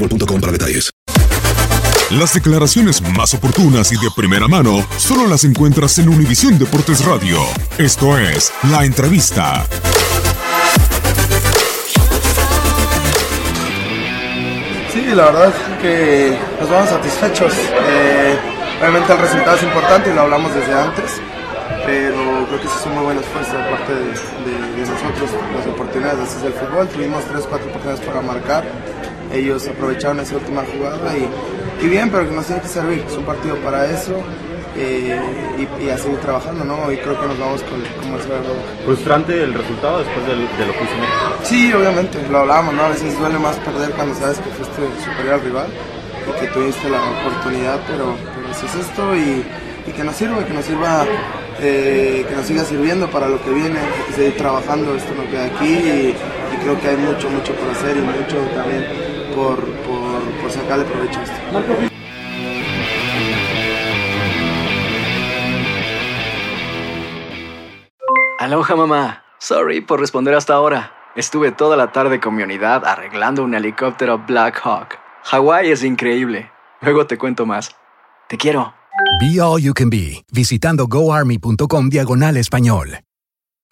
boostmobile.com para detalles. Las declaraciones más oportunas y de primera mano solo las encuentras en Univisión Deportes Radio. Esto es La Entrevista. Sí, la verdad es que nos vamos satisfechos. Eh, obviamente el resultado es importante y lo hablamos desde antes, pero creo que sí son muy buenas fuerzas de parte de nosotros, las oportunidades. Así es el fútbol, tuvimos tres, cuatro oportunidades para marcar, ellos aprovecharon esa última jugada y, y bien, pero que nos tiene que servir, es un partido para eso. eh, y, y a seguir trabajando, ¿no? Y creo que nos vamos con, como el cerro. Frustrante el resultado después del- de, lo que México. Sí, obviamente, lo hablábamos, ¿no? A veces duele más perder cuando sabes que fuiste superior al rival y que tuviste la oportunidad, pero, pero así es esto y, y que nos sirva, que nos sirva, eh, que nos siga sirviendo para lo que viene, que seguir trabajando esto no queda aquí y creo que hay mucho, mucho por hacer y mucho también por, por, por sacarle provecho a esto. Aloha mamá. Sorry por responder hasta ahora. Estuve toda la tarde con mi unidad arreglando un helicóptero Black Hawk. Hawái es increíble. Luego te cuento más. Te quiero. Be All You Can Be, visitando goarmy.com diagonal español.